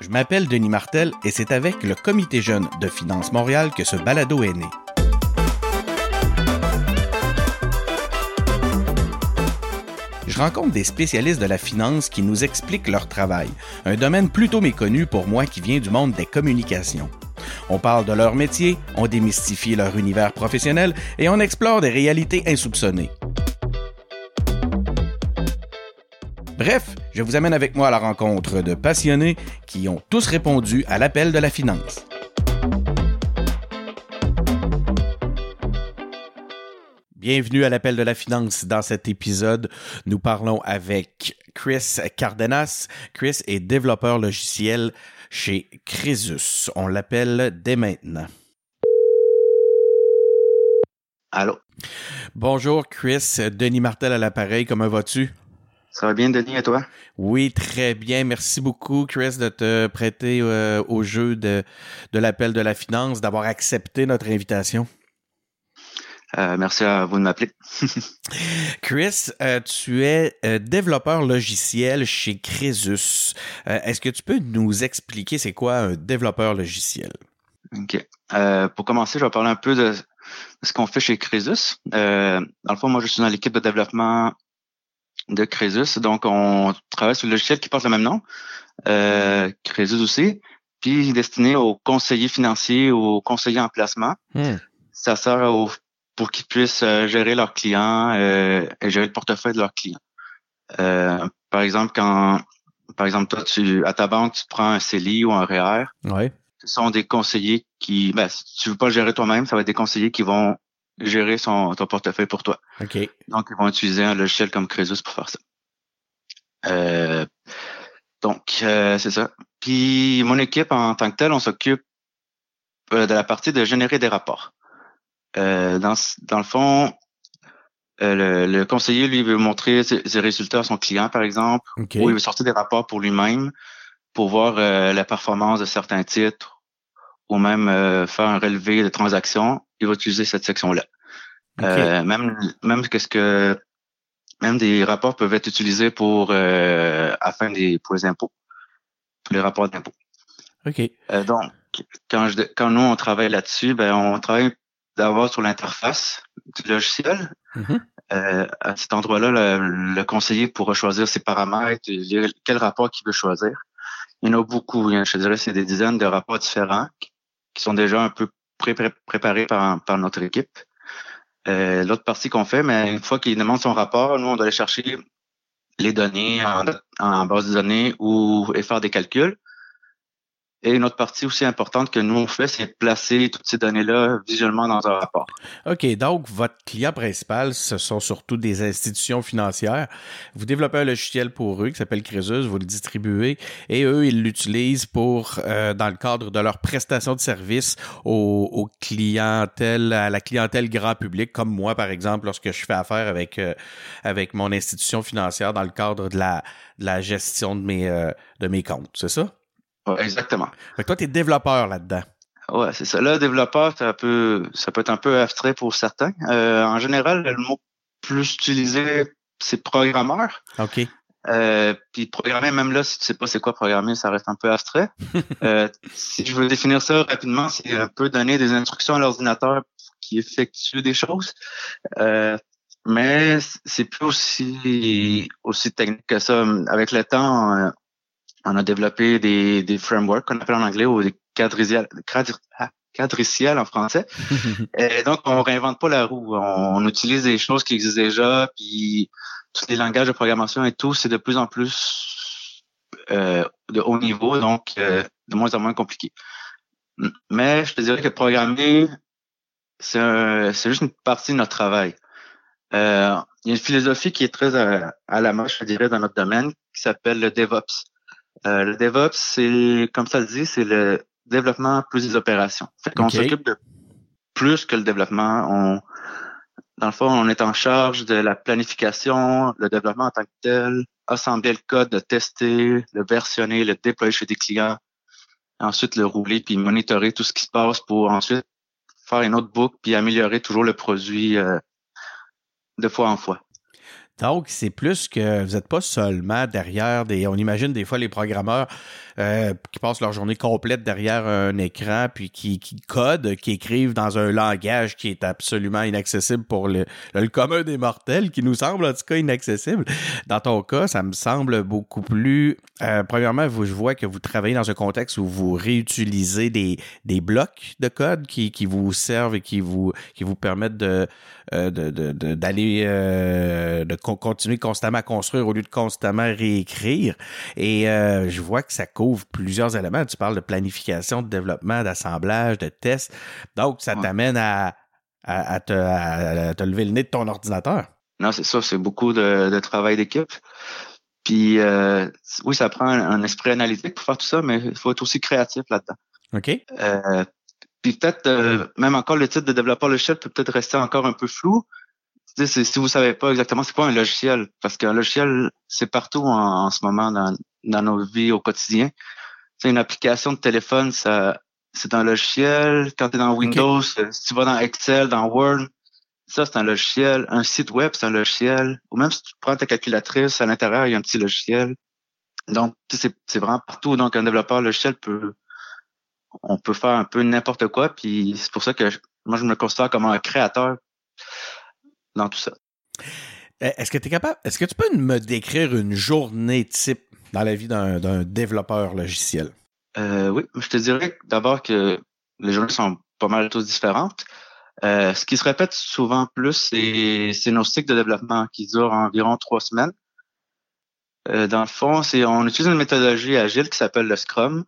Je m'appelle Denis Martel et c'est avec le Comité jeune de Finance Montréal que ce balado est né. Je rencontre des spécialistes de la finance qui nous expliquent leur travail, un domaine plutôt méconnu pour moi qui vient du monde des communications. On parle de leur métier, on démystifie leur univers professionnel et on explore des réalités insoupçonnées. Bref, je vous amène avec moi à la rencontre de passionnés qui ont tous répondu à l'appel de la finance. Bienvenue à l'appel de la finance. Dans cet épisode, nous parlons avec Chris Cardenas. Chris est développeur logiciel chez Crésus. On l'appelle dès maintenant. Allô? Bonjour Chris, Denis Martel à l'appareil, comment vas-tu? Ça va bien, Denis, et toi? Oui, très bien. Merci beaucoup, Chris, de te prêter euh, au jeu de, de l'appel de la finance, d'avoir accepté notre invitation. Euh, merci à vous de m'appeler. Chris, euh, tu es développeur logiciel chez Crésus. Est-ce que tu peux nous expliquer c'est quoi un développeur logiciel? OK. pour commencer, je vais parler un peu de ce qu'on fait chez Crésus. dans le fond, moi, je suis dans l'équipe de développement de Crésus. Donc, on travaille sur le logiciel qui porte le même nom, euh, Crésus aussi, puis destiné aux conseillers financiers, aux conseillers en placement. Hmm. Ça sert pour qu'ils puissent euh, gérer leurs clients euh, et gérer le portefeuille de leurs clients. Euh, par exemple, quand par exemple, toi, tu à ta banque, tu prends un CELI ou un REER. Ouais. Ce sont des conseillers qui, ben, si tu veux pas le gérer toi-même, ça va être des conseillers qui vont gérer son, ton portefeuille pour toi. OK. Donc, ils vont utiliser un logiciel comme Crésus pour faire ça. Euh, donc, euh, c'est ça. Puis, mon équipe, en tant que telle, on s'occupe euh, de la partie de générer des rapports. dans, dans le fond, le, conseiller, lui, veut montrer ses, résultats à son client, par exemple, ou il veut sortir des rapports pour lui-même pour voir la performance de certains titres ou même faire un relevé de transactions il va utiliser cette section-là. Euh, même même qu'est-ce que même des rapports peuvent être utilisés pour euh, afin des pour les impôts, pour les rapports d'impôts. Ok. Euh, donc quand je, quand nous on travaille là-dessus, ben on travaille d'abord sur l'interface du logiciel. Mm-hmm. euh, à cet endroit-là, le, le, conseiller pourra choisir ses paramètres, quel rapport qu'il veut choisir. Il y en a beaucoup. Je dirais c'est des dizaines de rapports différents qui sont déjà un peu pré préparé par, par notre équipe. Euh, L'autre partie qu'on fait, mais une fois qu'il demande son rapport, nous, on doit aller chercher les données en, en base de données ou et faire des calculs. Et une autre partie aussi importante que nous on fait, c'est placer toutes ces données-là visuellement dans un rapport. OK, donc votre client principal, ce sont surtout des institutions financières. Vous développez un logiciel pour eux qui s'appelle Crésus, vous le distribuez et eux, ils l'utilisent pour, euh, dans le cadre de leur prestation de services aux, clientèles, à la clientèle grand public, comme moi, par exemple, lorsque je fais affaire avec, euh, avec mon institution financière dans le cadre de la, de la gestion de mes, euh, de mes comptes, c'est ça? Exactement. Fait que toi, tu es développeur là-dedans. Ouais, c'est ça. Là, développeur, ça peut, ça peut être un peu abstrait pour certains. Euh, en général, le mot plus utilisé, c'est programmeur. OK. Euh, puis programmer, même là, si tu sais pas c'est quoi programmer, ça reste un peu abstrait. euh, si je veux définir ça rapidement, c'est un peu donner des instructions à l'ordinateur qui effectue des choses. Euh, mais c'est plus aussi aussi technique que ça. Avec le temps, on a développé des, des frameworks qu'on appelle en anglais ou des quadriciels, quadriciels en français. Et donc, on réinvente pas la roue. On, utilise des choses qui existent déjà, puis tous les langages de programmation et tout, c'est de plus en plus euh, de haut niveau, donc euh, de moins en moins compliqué. Mais je te dirais que programmer, c'est juste une partie de notre travail. Euh, il y a une philosophie qui est très à, à la mode, je dirais, dans notre domaine, qui s'appelle le DevOps. Euh, le DevOps, c'est, comme ça le dit, c'est le développement plus des opérations. Fait qu'on s'occupe de plus que le développement. On, dans le fond, on est en charge de la planification, le développement en tant que tel, assembler le code, le tester, le versionner, le déployer chez des clients, ensuite le rouler puis monitorer tout ce qui se passe pour ensuite faire une autre boucle puis améliorer toujours le produit euh, de fois en fois. Donc, c'est plus que vous n'êtes pas seulement derrière des. On imagine des fois les programmeurs euh, qui passent leur journée complète derrière un écran, puis qui, qui codent, qui écrivent dans un langage qui est absolument inaccessible pour le, le commun des mortels, qui nous semble en tout cas inaccessible. Dans ton cas, ça me semble beaucoup plus. Euh, premièrement, vous, je vois que vous travaillez dans un contexte où vous réutilisez des, des blocs de code qui, qui vous servent et qui vous, qui vous permettent de, euh, d'aller de, de, de continuer constamment à construire au lieu de constamment réécrire. Et euh, je vois que ça couvre plusieurs éléments. Tu parles de planification, de développement, d'assemblage, de tests. Donc, ça t'amène à, à, te, à, te, lever le nez de ton ordinateur. Non, c'est ça. C'est beaucoup de, de travail d'équipe. Puis, euh, oui, ça prend un, esprit analytique pour faire tout ça, mais il faut être aussi créatif là-dedans. OK. Euh, puis peut-être, euh, même encore, le titre de développeur logiciel peut peut-être rester encore un peu flou, si vous savez pas exactement c'est quoi un logiciel, parce qu'un logiciel, c'est partout en, ce moment dans, dans nos vies au quotidien. C'est une application de téléphone, ça, c'est un logiciel. Quand tu es dans Windows, euh, si tu vas dans Excel, dans Word, ça, c'est un logiciel. Un site web, c'est un logiciel. Ou même si tu prends ta calculatrice, à l'intérieur, il y a un petit logiciel. Donc, c'est, c'est vraiment partout. Donc, un développeur logiciel peut, on peut faire un peu n'importe quoi. Puis c'est pour ça que moi, je me considère comme un créateur dans tout ça. Eh, est-ce que tu es capable, est-ce que tu peux me décrire une journée type dans la vie d'un développeur logiciel? Euh, oui, je te dirais d'abord que les journées sont pas mal tous différentes. Euh, ce qui se répète souvent plus, c'est nos cycles de développement qui durent environ trois semaines. Euh, dans le fond, c'est on utilise une méthodologie agile qui s'appelle le Scrum.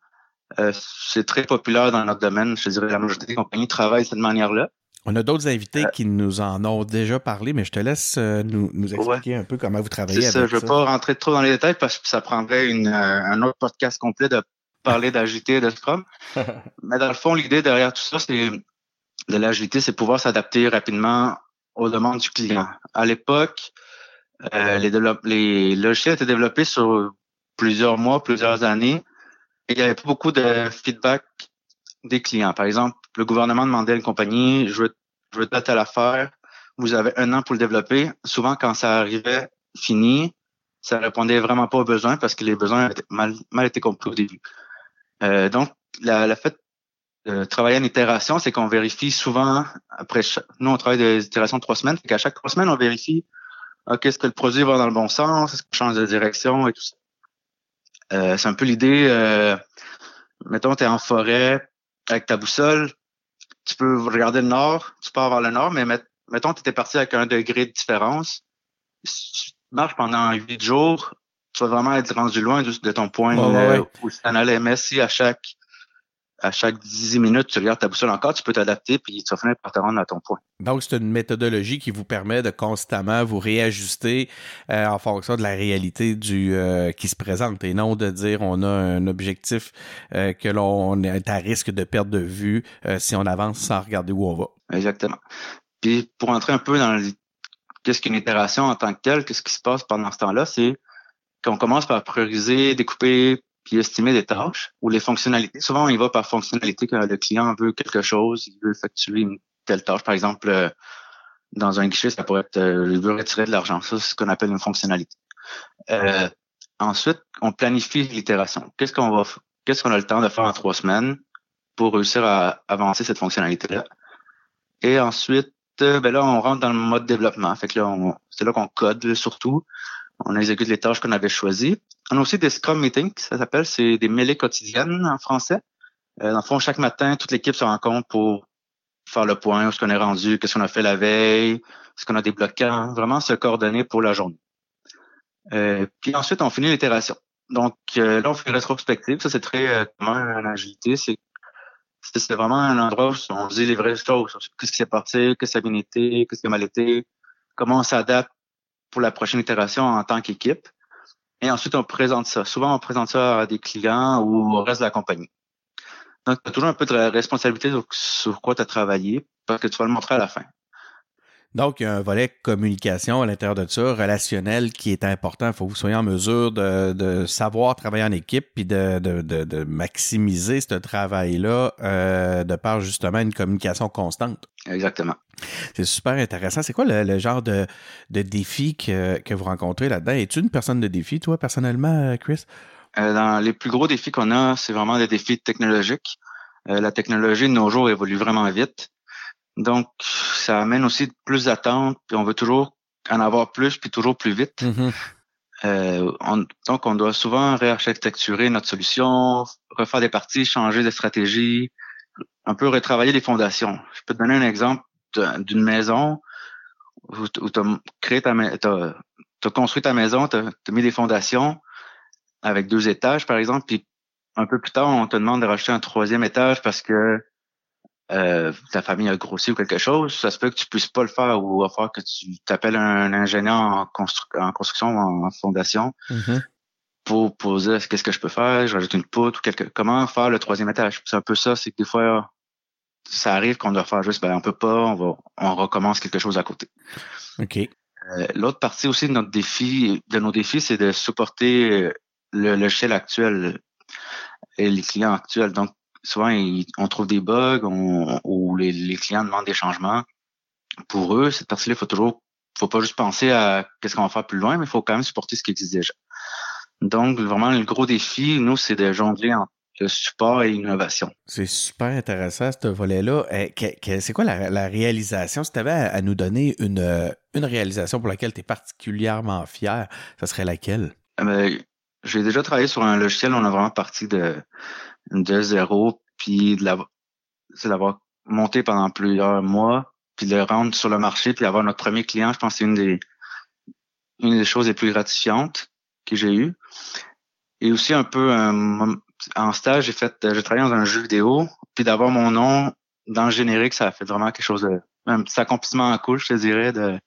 c'est très populaire dans notre domaine. Je te dirais la majorité des compagnies travaillent de cette manière-là. On a d'autres invités euh, qui nous en ont déjà parlé, mais je te laisse euh, nous, nous expliquer un peu comment vous travaillez avec ça. Je ne vais pas rentrer trop dans les détails parce que ça prendrait une, euh, un autre podcast complet de parler d'agilité et de Scrum. mais dans le fond, l'idée derrière tout ça, c'est de l'agilité, c'est pouvoir s'adapter rapidement aux demandes du client. À l'époque, les, les logiciels étaient développés sur plusieurs mois, plusieurs années, et il n'y avait pas beaucoup de feedback des clients. Par exemple, le gouvernement demandait à une compagnie, je veux, je veux à l'affaire, vous avez un an pour le développer. Souvent, quand ça arrivait fini, ça répondait vraiment pas aux besoins parce que les besoins avaient mal, mal été compris au début. Euh, donc, la, la fait de travailler en itération, c'est qu'on vérifie souvent, après nous, on travaille des itérations de trois semaines, qu'à chaque trois semaines, on vérifie OK, est-ce que le produit va dans le bon sens, est-ce qu'on change de direction et tout ça. Euh, c'est un peu l'idée, euh, mettons, tu es en forêt, avec ta boussole, tu peux regarder le nord, tu pars vers le nord, mais mettons tu étais parti avec un degré de différence. Si tu marches pendant huit jours, tu vas vraiment être rendu loin de, ton point oh, où tu en allais. Mais si à chaque à chaque 10 minutes, tu regardes ta boussole encore, tu peux t'adapter, puis tu vas finir par te rendre à ton point. Donc, c'est une méthodologie qui vous permet de constamment vous réajuster euh, en fonction de la réalité du euh, qui se présente et non de dire on a un objectif euh, que l'on est à risque de perdre de vue si on avance sans regarder où on va. Exactement. Puis, pour entrer un peu dans qu'est-ce qu'une itération en tant que telle, qu'est-ce qui se passe pendant ce temps-là, c'est qu'on commence par prioriser, découper, estimer des tâches ou les fonctionnalités. Souvent, on y va par fonctionnalité quand le client veut quelque chose, il veut effectuer une telle tâche. Par exemple, euh, dans un guichet, ça pourrait être euh, il veut retirer de l'argent. Ça, c'est ce qu'on appelle une fonctionnalité. Euh, ensuite, on planifie l'itération. Qu'est-ce qu'on va qu'est-ce qu'on a le temps de faire en trois semaines pour réussir à avancer cette fonctionnalité-là? Et ensuite, ben là, on rentre dans le mode développement. Fait là, c'est là qu'on code surtout. On exécute les tâches qu'on avait choisies. On a aussi des Scrum Meetings, ça s'appelle, c'est des mêlées quotidiennes en français. Euh, dans le fond, chaque matin, toute l'équipe se rencontre pour faire le point, où est-ce qu'on est rendu, qu'est-ce qu'on a fait la veille, est-ce qu'on a des bloquants, vraiment se coordonner pour la journée. Euh, puis ensuite, on finit l'itération. Donc euh, là, on fait une rétrospective. Ça, c'est très euh, commun en agilité. C'est c'est vraiment un endroit où on dit les vraies choses. Qu'est-ce qui s'est passé, qu'est-ce qui a bien été, qu'est-ce qui a mal été, comment on s'adapte pour la prochaine itération en tant qu'équipe. Et ensuite, on présente ça. Souvent, on présente ça à des clients ou au reste de la compagnie. Donc, tu as toujours un peu de responsabilité sur, quoi tu as travaillé parce que tu vas le montrer à la fin. Donc, il y a un volet communication à l'intérieur de ça, relationnel, qui est important. Il faut que vous soyez en mesure de, de savoir travailler en équipe puis de, de, de, maximiser ce travail-là euh, de par justement une communication constante. Exactement. C'est super intéressant. C'est quoi le, genre de, de défi que, que vous rencontrez là-dedans? Es-tu une personne de défi, toi, personnellement, Chris? Euh, dans les plus gros défis qu'on a, c'est vraiment des défis technologiques. Euh, la technologie de nos jours évolue vraiment vite. Donc, ça amène aussi plus d'attentes, puis on veut toujours en avoir plus, puis toujours plus vite. Mm-hmm. Euh, donc, on doit souvent réarchitecturer notre solution, refaire des parties, changer de stratégie, un peu retravailler les fondations. Je peux te donner un exemple d'une maison où, tu as créé ta as, construit ta maison, tu as, mis des fondations avec deux étages, par exemple, puis un peu plus tard, on te demande de racheter un troisième étage parce que euh, ta famille a grossi ou quelque chose, ça se peut que tu puisses pas le faire ou il va falloir que tu t'appelles un ingénieur en, construction ou en fondation mm-hmm. pour poser qu'est-ce que je peux faire, je rajoute une poutre ou quelque comment faire le troisième étage? C'est un peu ça, c'est que des fois ça arrive qu'on doit faire juste ben on peut pas, on va on recommence quelque chose à côté. OK. Euh, l'autre partie aussi de notre défi, de nos défis, c'est de supporter le logiciel actuel et les clients actuels. Donc, souvent, on trouve des bugs ou les, clients demandent des changements. Pour eux, cette partie-là, il faut toujours, faut pas juste penser à qu'est-ce qu'on va faire plus loin, mais il faut quand même supporter ce qui existe déjà. Donc, vraiment, le gros défi, nous, c'est de jongler entre le support et l'innovation. C'est super intéressant, ce volet-là. Eh, c'est quoi la, réalisation? Si tu avais à, nous donner une, une réalisation pour laquelle tu es particulièrement fier, ça serait laquelle? Euh, ben, j'ai déjà travaillé sur un logiciel, on a vraiment parti de, de zéro, puis de l'avoir monté pendant plusieurs mois, puis de le rendre sur le marché, puis d'avoir notre premier client, je pense que c'est une des, une des choses les plus gratifiantes que j'ai eues. Et aussi un peu en stage, j'ai fait, j'ai travaillé dans un jeu vidéo, puis d'avoir mon nom dans le générique, ça a fait vraiment quelque chose de, un petit accomplissement cool, je te dirais, de,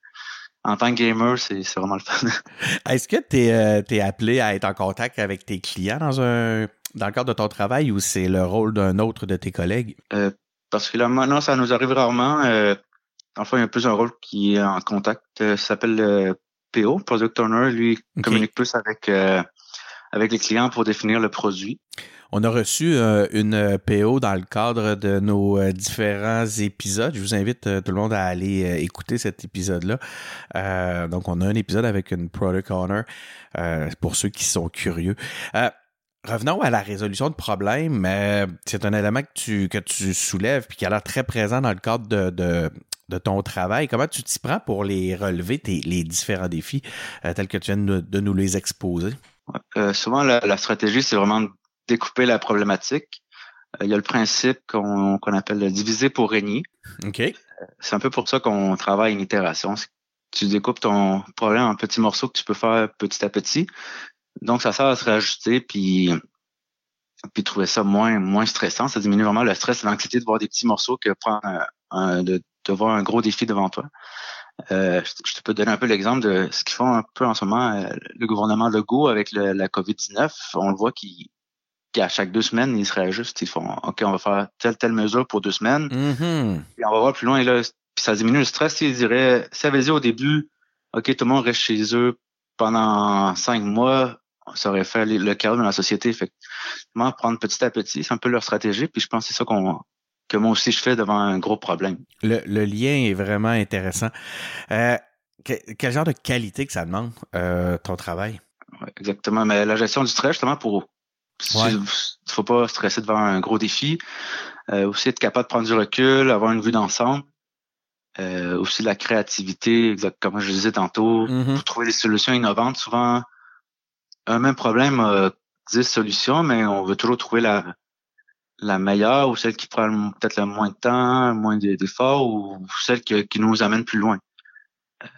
en tant que gamer, c'est vraiment le fun. Est-ce que tu es, es, appelé à être en contact avec tes clients dans un dans le cadre de ton travail ou c'est le rôle d'un autre de tes collègues? Euh, parce que là, non, ça nous arrive rarement. Euh, enfin, il y a plus un rôle qui est en contact. Euh, ça s'appelle le PO, Product Owner. Lui, communique plus avec, euh, avec les clients pour définir le produit. On a reçu euh, une PO dans le cadre de nos euh, différents épisodes. Je vous invite tout le monde à aller écouter cet épisode-là. donc, on a un épisode avec une Product Owner pour ceux qui sont curieux. Revenons à la résolution de problèmes. c'est un élément que tu, que tu soulèves puis qui a l'air très présent dans le cadre de, de, ton travail. Comment tu t'y prends pour les relever, tes, les différents défis tels que tu viens de, nous les exposer? souvent, la stratégie, c'est vraiment découper la problématique. Euh, il y a le principe qu'on appelle le diviser pour régner. OK. Euh, c'est un peu pour ça qu'on travaille une itération. Tu découpes ton problème en petits morceaux que tu peux faire petit à petit. Donc, ça sert à se réajuster puis, puis trouver ça moins, moins stressant. Ça diminue vraiment le stress et l'anxiété de voir des petits morceaux que prendre un, de, de, voir un gros défi devant toi. Euh, je te peux donner un peu l'exemple de ce qu'ils font un peu en ce moment, le gouvernement Legault avec la COVID-19. On le voit qu'ils qu'à chaque deux semaines, ils se réajustent. Ils font OK, on va faire telle, telle mesure pour deux semaines. Mm-hmm. Puis on va voir plus loin. Et là, puis ça diminue le stress. Ils diraient, si avait dit au début, OK, tout le monde reste chez eux pendant cinq mois, ça aurait fait le chaos dans la société. Effectivement, prendre petit à petit, c'est un peu leur stratégie. Puis je pense que c'est ça qu'on que moi aussi je fais devant un gros problème. Le, le lien est vraiment intéressant. Euh, quel genre de qualité que ça demande, euh, ton travail? exactement. Mais la gestion du stress, justement, pour il ne faut pas stresser devant un gros défi. Euh, aussi être capable de prendre du recul, avoir une vue d'ensemble. Euh, aussi la créativité, exactement comme je disais tantôt, mm-hmm. pour trouver des solutions innovantes. Souvent, un même problème a 10 solutions, mais on veut toujours trouver la, la meilleure ou celle qui prend peut-être le moins de temps, moins d'efforts ou celle qui, qui nous amène plus loin.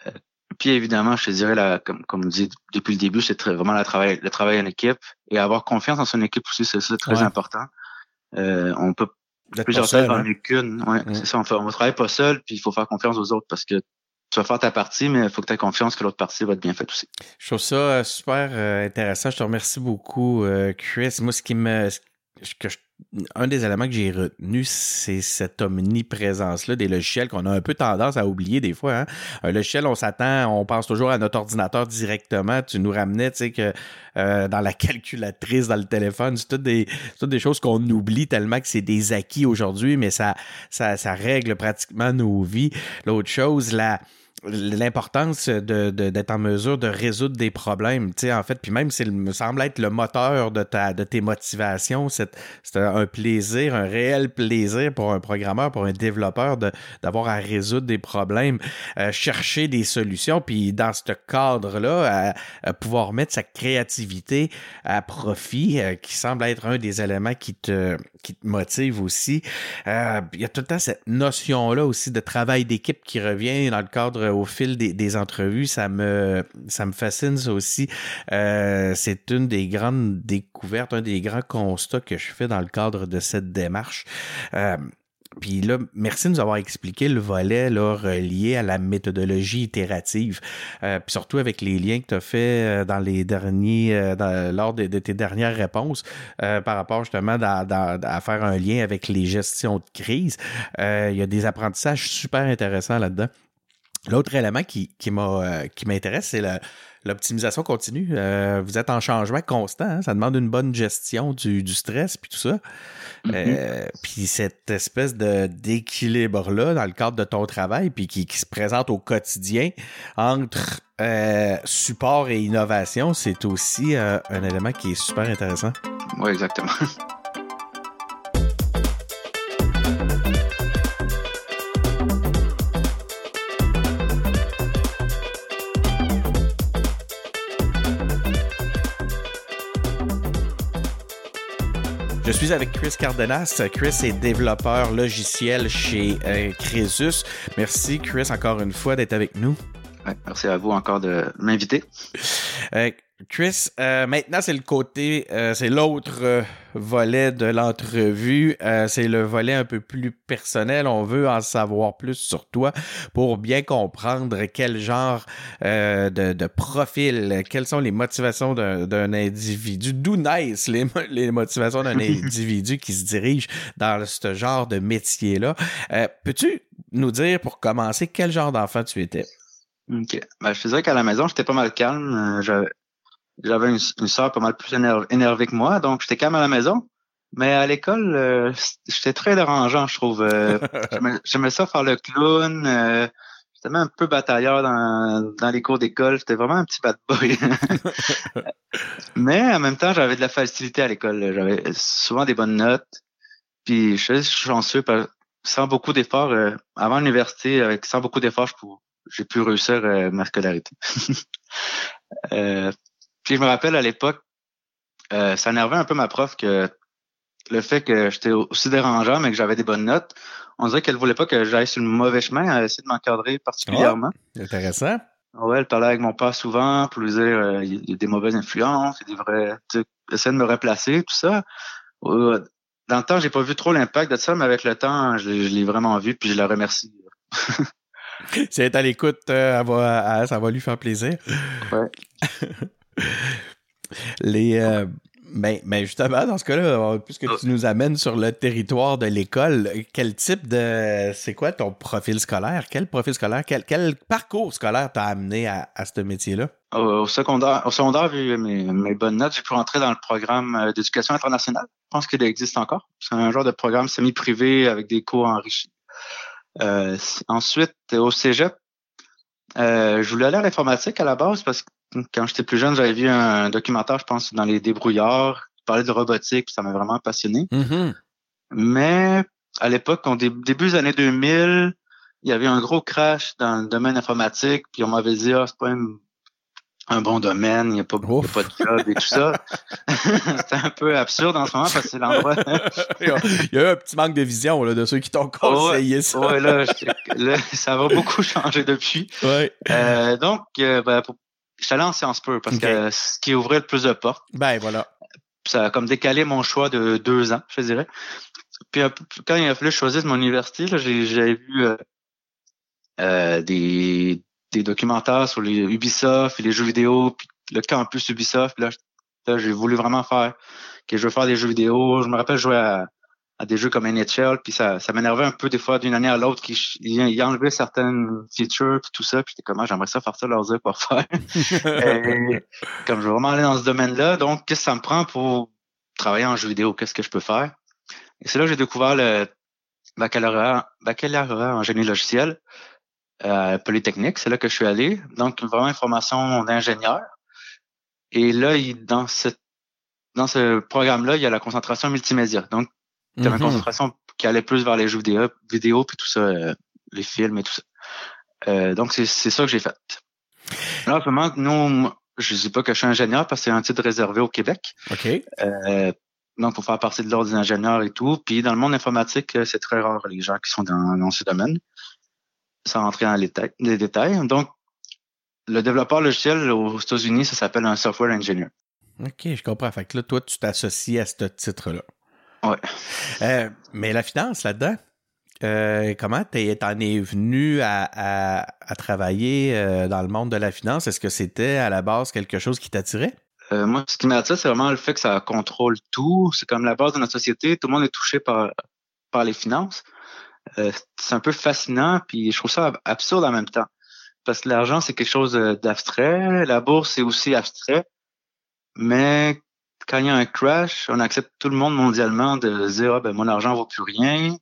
Euh, puis évidemment, je te dirais, là, comme, comme on dit depuis le début, c'est vraiment le travail, le travail en équipe et avoir confiance en son équipe aussi, c'est très important. Euh, on peut plusieurs seul, en hein? qu'une. Ouais, c'est ça. On, fait, on travaille pas seul, puis il faut faire confiance aux autres parce que tu vas faire ta partie, mais il faut que tu aies confiance que l'autre partie va être bien faite aussi. Je trouve ça euh, super euh, intéressant. Je te remercie beaucoup, Chris. Moi, ce qui me un des éléments que j'ai retenu, c'est cette omniprésence-là des logiciels qu'on a un peu tendance à oublier des fois. Hein. Un logiciel, on s'attend, on pense toujours à notre ordinateur directement. Tu nous ramenais, tu sais, que euh, dans la calculatrice, dans le téléphone, c'est toutes des, toutes des choses qu'on oublie tellement que c'est des acquis aujourd'hui, mais ça, ça, ça règle pratiquement nos vies. L'autre chose, la l'importance de, d'être en mesure de résoudre des problèmes, tu sais, en fait, puis même c'est me semble être le moteur de ta de tes motivations, c'est, c'est un plaisir, un réel plaisir pour un programmeur, pour un développeur de d'avoir à résoudre des problèmes, euh, chercher des solutions, puis dans ce cadre-là, à, pouvoir mettre sa créativité à profit, euh, qui semble être un des éléments qui te qui te motive aussi. Euh, il y a tout le temps cette notion-là aussi de travail d'équipe qui revient dans le cadre au fil des, entrevues. Ça me, ça me fascine ça aussi. Euh, c'est une des grandes découvertes, un des grands constats que je fais dans le cadre de cette démarche. Euh, puis là, merci de nous avoir expliqué le volet là, relié à la méthodologie itérative. Euh, puis surtout avec les liens que tu as fait dans les derniers, lors de, tes dernières réponses par rapport justement à, faire un lien avec les gestions de crise. il y a des apprentissages super intéressants là-dedans. L'autre élément qui, qui euh, m'intéresse, c'est l'optimisation continue. Euh, vous êtes en changement constant. Hein. Ça demande une bonne gestion du, du stress puis tout ça. Mm-hmm. Euh, puis cette espèce de d'équilibre-là dans le cadre de ton travail, puis qui, qui se présente au quotidien entre support et innovation, c'est aussi un élément qui est super intéressant. Oui, exactement. Je suis avec Chris Cardenas. Chris est développeur logiciel chez euh, Crésus. Merci Chris encore une fois d'être avec nous. merci à vous encore de m'inviter. Euh, Chris, euh, maintenant c'est le côté, euh, c'est l'autre euh, volet de l'entrevue. c'est le volet un peu plus personnel. On veut en savoir plus sur toi pour bien comprendre quel genre de, profil, quelles sont les motivations d'un individu, d'où naissent les, les motivations d'un individu qui se dirige dans ce genre de métier-là. Peux-tu nous dire, pour commencer, quel genre d'enfant tu étais? OK. Ben, je te dirais qu'à la maison, j'étais pas mal calme. J'avais une, une soeur pas mal plus énervée que moi, donc j'étais calme à la maison. Mais à l'école, euh, j'étais très dérangeant, je trouve. Euh, J'aimais ça faire le clown. Euh, j'étais même un peu batailleur dans, dans les cours d'école. J'étais vraiment un petit bad boy. Mais en même temps, j'avais de la facilité à l'école. J'avais souvent des bonnes notes. Puis je suis chanceux. Sans beaucoup d'efforts, euh, avant l'université, avec sans beaucoup d'efforts, j'ai pu réussir ma scolarité. Puis je me rappelle à l'époque, euh, ça énervait un peu ma prof que le fait que j'étais aussi dérangeant, mais que j'avais des bonnes notes, on dirait qu'elle voulait pas que j'aille sur le mauvais chemin, elle essayait de m'encadrer particulièrement. Oh, intéressant. Ouais, elle parlait avec mon père souvent pour lui dire euh, il y a des mauvaises influences, il vrais. Essayer de me replacer, tout ça. dans le temps, j'ai pas vu trop l'impact de ça, mais avec le temps, je l'ai vraiment vu, puis je la remercie. si elle est à l'écoute, euh, ça va lui faire plaisir. Ouais. Les. Euh, ben, ben, justement, dans ce cas-là, puisque tu nous amènes sur le territoire de l'école, quel type de. C'est quoi ton profil scolaire? Quel profil scolaire? Quel, quel parcours scolaire t'a amené à, à ce métier-là? Au, secondaire, au secondaire, vu mes, mes bonnes notes, j'ai pu rentrer dans le programme euh, d'éducation internationale. Je pense qu'il existe encore. C'est un genre de programme semi-privé avec des cours enrichis. Euh, ensuite, au cégep, euh, je voulais aller à l'informatique à la base parce que quand j'étais plus jeune, j'avais vu un documentaire, je pense, dans les débrouillards, qui parlait de robotique, puis ça m'a vraiment passionné. Mm-hmm. Mais à l'époque, au début des années 2000, il y avait un gros crash dans le domaine informatique, puis on m'avait dit, ah, c'est pas un, bon domaine, il n'y a, pas, a pas de job et tout ça. C'était un peu absurde en ce moment parce que c'est l'endroit. il y a eu un petit manque de vision là, de ceux qui t'ont conseillé ça. ouais, là, ça va beaucoup changer depuis. Ouais. Euh, donc, euh, ben, pour, je suis allé en Sciences Po parce que ce qui ouvrait le plus de portes. Ben voilà. Ça a comme décalé mon choix de deux ans, je dirais. Puis quand il a fallu choisir mon université, j'ai vu euh, euh, des, des documentaires sur les Ubisoft et les jeux vidéo, puis le campus Ubisoft. Là, Là, j'ai voulu vraiment faire que je veux faire des jeux vidéo. Je me rappelle jouer à, des jeux comme NHL, puis ça, ça m'énervait un peu des fois d'une année à l'autre qu'il il enlevait certaines features puis tout ça, puis j'étais comme ah, j'aimerais ça faire ça, leur dire quoi faire. comme je veux vraiment aller dans ce domaine-là, donc qu'est-ce que ça me prend pour travailler en jeu vidéo, qu'est-ce que je peux faire? Et c'est là que j'ai découvert le baccalauréat, baccalauréat en génie logiciel euh, Polytechnique, c'est là que je suis allé. Donc, vraiment une formation d'ingénieur. Et là, il, dans, cette, dans ce programme-là, il y a la concentration multimédia. Donc, a une concentration qui allait plus vers les jeux vidéo, vidéo puis tout ça, euh, les films et tout ça. Euh, donc, c'est ça que j'ai fait. Là, moment, nous, je ne dis pas que je suis ingénieur parce que c'est un titre réservé au Québec. OK. Euh, donc, pour faire partie de l'ordre des ingénieurs et tout. Puis, dans le monde informatique, c'est très rare les gens qui sont dans, dans ce domaine sans rentrer dans les, détails. Donc, le développeur logiciel aux États-Unis, ça s'appelle un software engineer. OK, je comprends. Fait que là, toi, tu t'associes à ce titre-là. Euh, mais la finance là-dedans, euh, comment t'en es venu à, travailler euh, dans le monde de la finance? Est-ce que c'était à la base quelque chose qui t'attirait? moi, ce qui m'attire, c'est vraiment le fait que ça contrôle tout. C'est comme la base de notre société. Tout le monde est touché par, par les finances. C'est un peu fascinant, puis je trouve ça absurde en même temps. Parce que l'argent, c'est quelque chose d'abstrait. La bourse, c'est aussi abstrait. Mais quand il y a un crash, on accepte tout le monde mondialement de dire ah, ben mon argent vaut plus rien.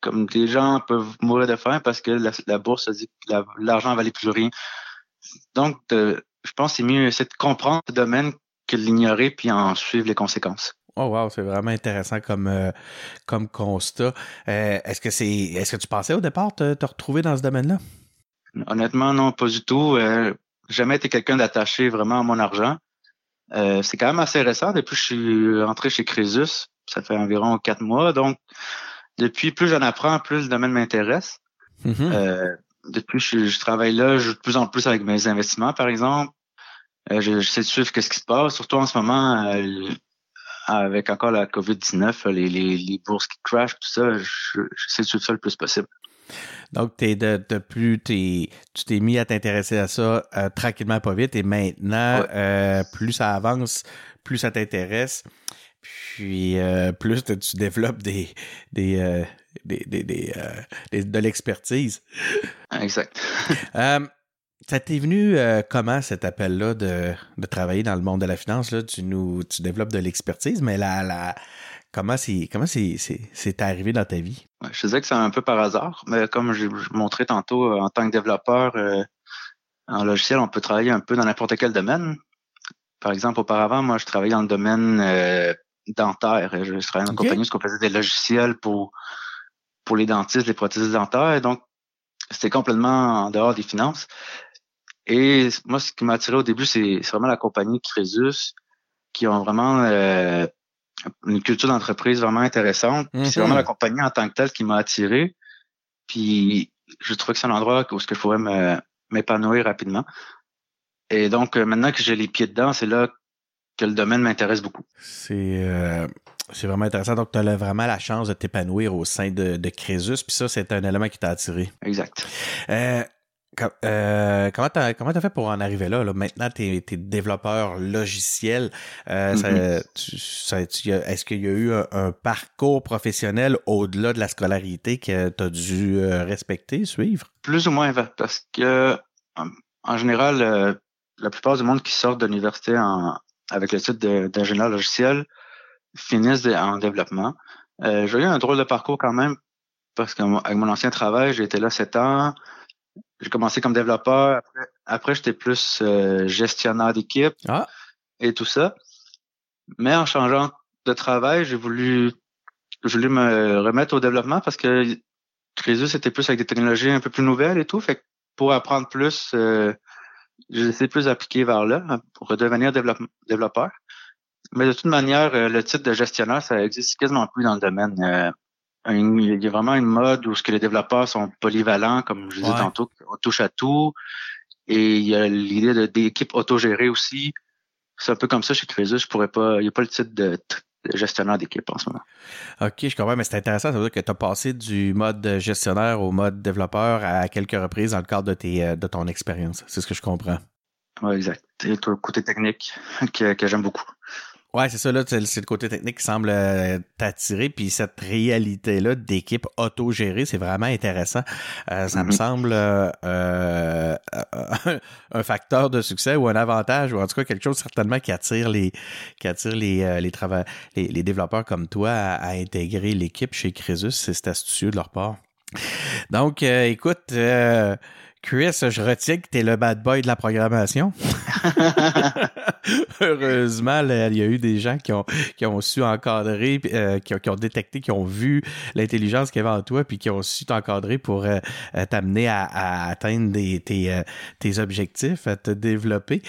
Comme des gens peuvent mourir de faim parce que la, bourse dit que l'argent valait plus rien. Donc, je pense que c'est mieux essayer de comprendre ce domaine que de l'ignorer puis en suivre les conséquences. Oh wow, c'est vraiment intéressant comme, euh, comme constat. Euh, est-ce que c'est est-ce que tu pensais au départ te, te retrouver dans ce domaine-là? Honnêtement, non, pas du tout. Euh, jamais été quelqu'un d'attaché vraiment à mon argent. Euh, c'est quand même assez récent. Depuis que je suis rentré chez Crésus, ça fait environ quatre mois. Donc, depuis, plus j'en apprends, plus le domaine m'intéresse. Mm-hmm. depuis que je, travaille là, je joue de plus en plus avec mes investissements, par exemple. je, je, sais de suivre ce qui se passe. Surtout en ce moment, avec encore la COVID-19, les, les, bourses qui crashent, tout ça, j'essaie de suivre ça le plus possible. Donc, es de, de, plus tu t'es mis à t'intéresser à ça euh, tranquillement, pas vite, et maintenant, euh, plus ça avance, plus ça t'intéresse, puis euh, plus tu développes des, des, des, des de l'expertise. Exact. Ça t'est venu comment cet appel-là de, de, travailler dans le monde de la finance? Là? Tu nous tu développes de l'expertise, mais là, là, comment c'est comment c'est, c'est, arrivé dans ta vie? je disais que c'est un peu par hasard, mais comme je, montrais tantôt, euh, en tant que développeur euh, en logiciel, on peut travailler un peu dans n'importe quel domaine. Par exemple, auparavant, moi, je travaillais dans le domaine dentaire. Je, travaillais dans une compagnie où on faisait des logiciels pour, pour les dentistes, les prothèses dentaires. Donc, c'était complètement en dehors des finances. Et moi, ce qui m'a attiré au début, c'est vraiment la compagnie Crésus, qui ont vraiment euh, une culture d'entreprise vraiment intéressante. C'est vraiment mm-hmm. la compagnie en tant que telle qui m'a attiré. Puis je trouve que c'est un endroit où je pourrais m'épanouir rapidement. Et donc, euh, maintenant que j'ai les pieds dedans, c'est là que le domaine m'intéresse beaucoup. C'est euh, c'est vraiment intéressant. Donc, tu as vraiment la chance de t'épanouir au sein de, de Crésus. Puis ça, c'est un élément qui t'a attiré. Exact. Euh, euh, comment t'as comment as fait pour en arriver là, là? Maintenant, tu es, développeur logiciel. Euh, mm-hmm. Est-ce qu'il y a eu un, parcours professionnel au-delà de la scolarité que tu as dû euh, respecter, suivre? Plus ou moins, parce que en général, la plupart du monde qui sort de l'université avec le titre d'ingénieur logiciel finissent en développement. j'ai eu un drôle de parcours quand même, parce qu'avec mon ancien travail, j'ai été là sept ans. J'ai commencé comme développeur. Après, j'étais plus euh, gestionnaire d'équipe ah. et tout ça. Mais en changeant de travail, j'ai voulu, voulu me remettre au développement parce que Crésus, c'était plus avec des technologies un peu plus nouvelles et tout. Fait que pour apprendre plus, euh, j'ai essayé plus d'appliquer vers là hein, pour redevenir développeur. Mais de toute manière, euh, le titre de gestionnaire, ça existe quasiment plus dans le domaine. Il y a vraiment une mode où ce que les développeurs sont polyvalents, comme je disais tantôt, on touche à tout. Et il y a l'idée d'équipe autogérée aussi. C'est un peu comme ça chez Crésus. Je pourrais pas, il n'y a pas le titre de, gestionnaire d'équipe en ce moment. OK, je comprends, mais c'est intéressant. Ça veut dire que tu as passé du mode gestionnaire au mode développeur à quelques reprises dans le cadre de, tes, euh, de ton expérience. C'est ce que je comprends. Oui, exact. Et le côté technique que, que j'aime beaucoup. Ouais, c'est ça, là, c'est le côté technique qui semble euh, t'attirer, puis cette réalité-là d'équipe autogérée, c'est vraiment intéressant. Euh, ça me mm-hmm. semble euh, un facteur de succès ou un avantage, ou en tout cas quelque chose certainement qui attire les qui attire les, les, les, les développeurs comme toi à, intégrer l'équipe chez Crésus. C'est astucieux de leur part. Donc, écoute, Chris, je retiens que tu es le bad boy de la programmation. Heureusement, il y a eu des gens qui ont, qui ont su encadrer, euh, qui, ont, détecté, qui ont vu l'intelligence qu'il y avait en toi, puis qui ont su t'encadrer pour euh, euh, t'amener à, atteindre tes, tes objectifs, à te développer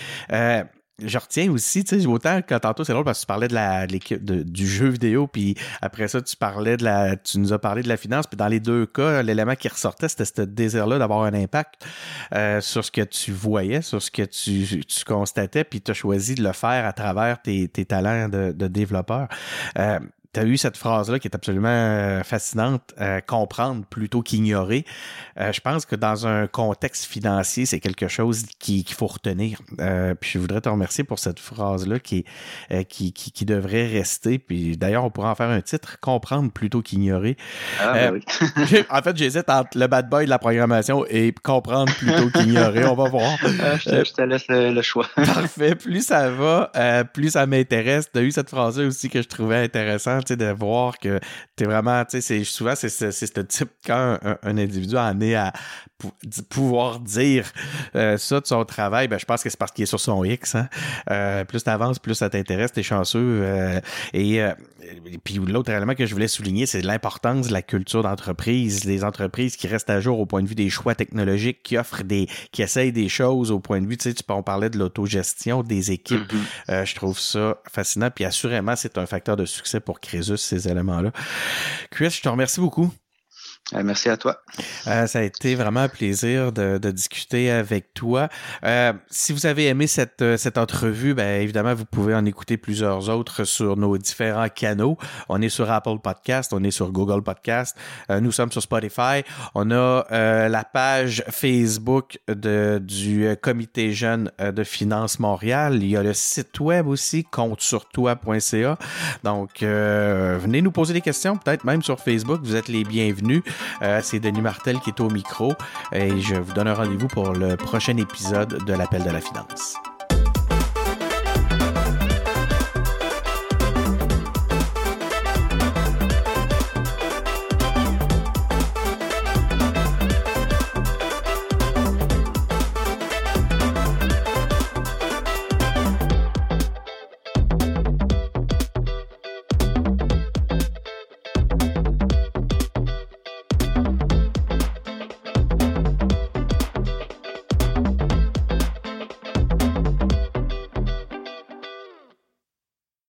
je retiens aussi, tu sais, autant quand tantôt c'est drôle parce que tu parlais de la l'équipe du jeu vidéo, puis après ça tu parlais de la, tu nous as parlé de la finance, puis dans les deux cas, l'élément qui ressortait c'était ce désir-là d'avoir un impact euh, sur ce que tu voyais, sur ce que tu, tu constatais, puis tu as choisi de le faire à travers tes, tes talents de, de développeur. Euh, tu as eu cette phrase-là qui est absolument euh, fascinante, euh, comprendre plutôt qu'ignorer. Euh, je pense que dans un contexte financier, c'est quelque chose qu'il faut retenir. puis je voudrais te remercier pour cette phrase-là qui, qui, qui, devrait rester. Puis d'ailleurs, on pourrait en faire un titre, comprendre plutôt qu'ignorer. Ah, ben oui. en fait, j'hésite entre le bad boy de la programmation et comprendre plutôt qu'ignorer. On va voir. Ah, je, te, je, te, laisse le, choix. parfait. Plus ça va, plus ça m'intéresse. Tu as eu cette phrase-là aussi que je trouvais intéressante de voir que tu es vraiment, tu sais, souvent, c'est ce type quand un, individu en est à pouvoir dire euh, ça de son travail, ben, je pense que c'est parce qu'il est sur son X. Hein. Euh, plus tu avances, plus ça t'intéresse, t'es chanceux. Euh, et, puis l'autre élément que je voulais souligner, c'est l'importance de la culture d'entreprise, des entreprises qui restent à jour au point de vue des choix technologiques, qui offrent des, qui essayent des choses au point de vue, tu sais, tu, on parlait de l'autogestion des équipes. Mm-hmm. je trouve ça fascinant. Puis assurément, c'est un facteur de succès pour Crésus, ces éléments-là. Chris, je te remercie beaucoup. Euh, merci à toi. Euh, ça a été vraiment un plaisir de, discuter avec toi. Euh, si vous avez aimé cette, cette entrevue, ben évidemment, vous pouvez en écouter plusieurs autres sur nos différents canaux. On est sur Apple Podcast, on est sur Google Podcast, nous sommes sur Spotify. On a la page Facebook de, du Comité jeune de Finance Montréal. Il y a le site web aussi, compte-sur-toi.ca. Donc, venez nous poser des questions, peut-être même sur Facebook. Vous êtes les bienvenus. Euh, c'est Denis Martel qui est au micro et je vous donne rendez-vous pour le prochain épisode de l'Appel de la finance.